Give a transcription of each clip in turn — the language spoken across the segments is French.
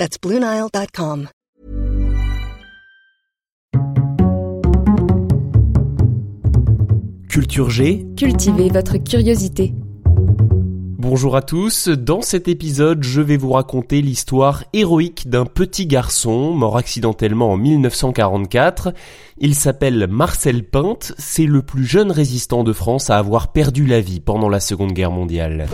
That's BlueNile.com. Culture G. Cultivez votre curiosité. Bonjour à tous, dans cet épisode je vais vous raconter l'histoire héroïque d'un petit garçon mort accidentellement en 1944. Il s'appelle Marcel Pinte, c'est le plus jeune résistant de France à avoir perdu la vie pendant la Seconde Guerre mondiale.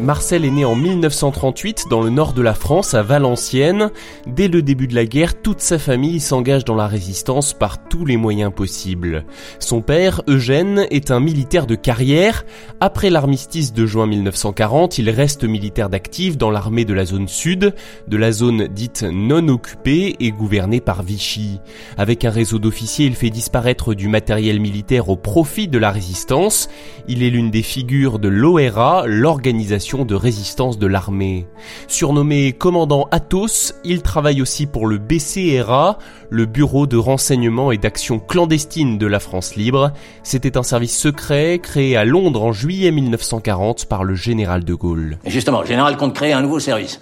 Marcel est né en 1938 dans le nord de la France, à Valenciennes. Dès le début de la guerre, toute sa famille s'engage dans la résistance par tous les moyens possibles. Son père, Eugène, est un militaire de carrière. Après l'armistice de juin 1940, il reste militaire d'actif dans l'armée de la zone sud, de la zone dite non occupée et gouvernée par Vichy. Avec un réseau d'officiers, il fait disparaître du matériel militaire au profit de la résistance. Il est l'une des figures de l'ORA, l'organisation de résistance de l'armée. Surnommé commandant Athos, il travaille aussi pour le BCRA, le Bureau de renseignement et d'action clandestine de la France libre. C'était un service secret créé à Londres en juillet 1940 par le général de Gaulle. Et justement, le général compte créer un nouveau service.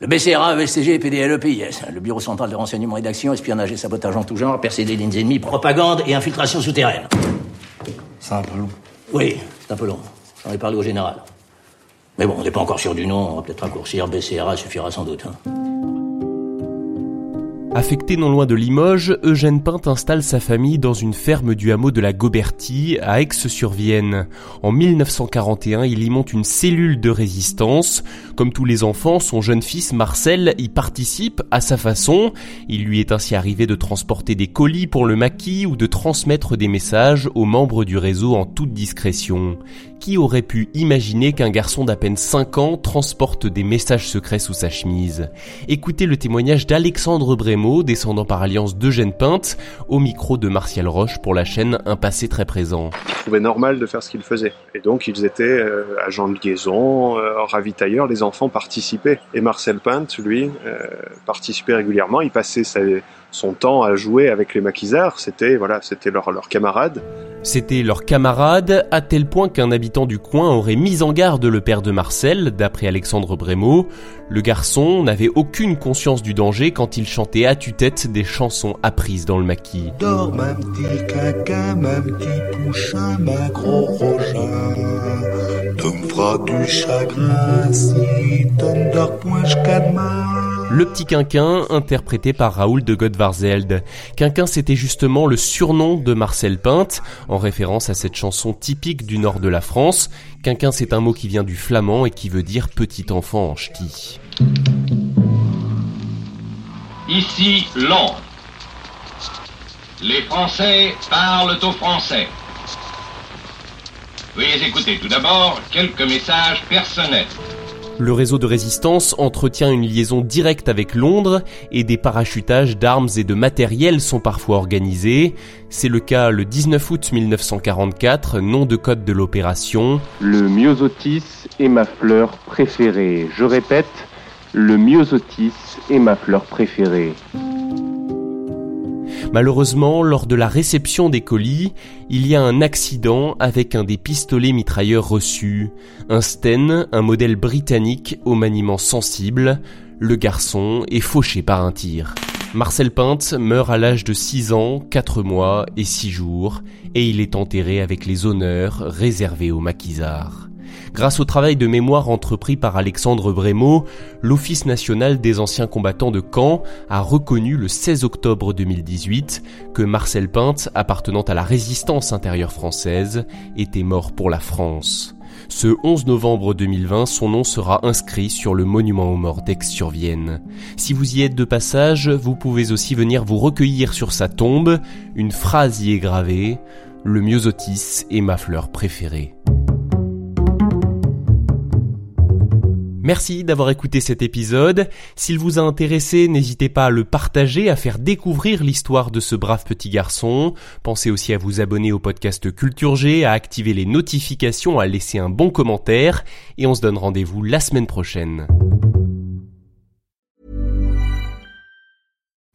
Le BCRA, ESTG, PDLE, PIS, le Bureau central de renseignement et d'action, espionnage et sabotage en tout genre, percer des lignes ennemies, propagande et infiltration souterraine. C'est un peu long. Oui, c'est un peu long. J'en ai parlé au général. Mais bon, on n'est pas encore sûr du nom, on va peut-être raccourcir, BCRA suffira sans doute. Hein. Affecté non loin de Limoges, Eugène Pinte installe sa famille dans une ferme du hameau de la Gobertie, à Aix-sur-Vienne. En 1941, il y monte une cellule de résistance. Comme tous les enfants, son jeune fils Marcel y participe à sa façon. Il lui est ainsi arrivé de transporter des colis pour le maquis ou de transmettre des messages aux membres du réseau en toute discrétion. Qui aurait pu imaginer qu'un garçon d'à peine 5 ans transporte des messages secrets sous sa chemise? Écoutez le témoignage d'Alexandre Descendant par alliance d'Eugène Pinte, au micro de Martial Roche pour la chaîne Un passé très présent. Ils trouvaient normal de faire ce qu'ils faisaient. Et donc ils étaient euh, agents de liaison, euh, ravitailleurs, les enfants participaient. Et Marcel Pinte, lui, euh, participait régulièrement, il passait sa, son temps à jouer avec les maquisards, c'était voilà, c'était leur, leur camarade. C'était leur camarade, à tel point qu'un habitant du coin aurait mis en garde le père de Marcel, d'après Alexandre Brémaud. Le garçon n'avait aucune conscience du danger quand il chantait à tue-tête des chansons apprises dans le maquis. Dors ma petit caca, ma petit pouchin, ma gros rogin. Tu me du chagrin si tu point jusqu'à demain. Le petit quinquin, interprété par Raoul de Godvarzeld. Quinquin, c'était justement le surnom de Marcel Pinte, en référence à cette chanson typique du nord de la France. Quinquin, c'est un mot qui vient du flamand et qui veut dire petit enfant en ch'ti. Ici Londres. Les Français parlent aux Français. Veuillez écouter tout d'abord quelques messages personnels. Le réseau de résistance entretient une liaison directe avec Londres et des parachutages d'armes et de matériel sont parfois organisés. C'est le cas le 19 août 1944, nom de code de l'opération. Le myosotis est ma fleur préférée. Je répète, le myosotis est ma fleur préférée. Malheureusement, lors de la réception des colis, il y a un accident avec un des pistolets mitrailleurs reçus. Un Sten, un modèle britannique au maniement sensible. Le garçon est fauché par un tir. Marcel Pinte meurt à l'âge de 6 ans, 4 mois et 6 jours, et il est enterré avec les honneurs réservés aux maquisards. Grâce au travail de mémoire entrepris par Alexandre Brémaud, l'Office national des anciens combattants de Caen a reconnu le 16 octobre 2018 que Marcel Pinte, appartenant à la résistance intérieure française, était mort pour la France. Ce 11 novembre 2020, son nom sera inscrit sur le monument aux morts d'Aix-sur-Vienne. Si vous y êtes de passage, vous pouvez aussi venir vous recueillir sur sa tombe. Une phrase y est gravée. Le myosotis est ma fleur préférée. Merci d'avoir écouté cet épisode. S'il vous a intéressé, n'hésitez pas à le partager, à faire découvrir l'histoire de ce brave petit garçon. Pensez aussi à vous abonner au podcast Culture G, à activer les notifications, à laisser un bon commentaire. Et on se donne rendez-vous la semaine prochaine.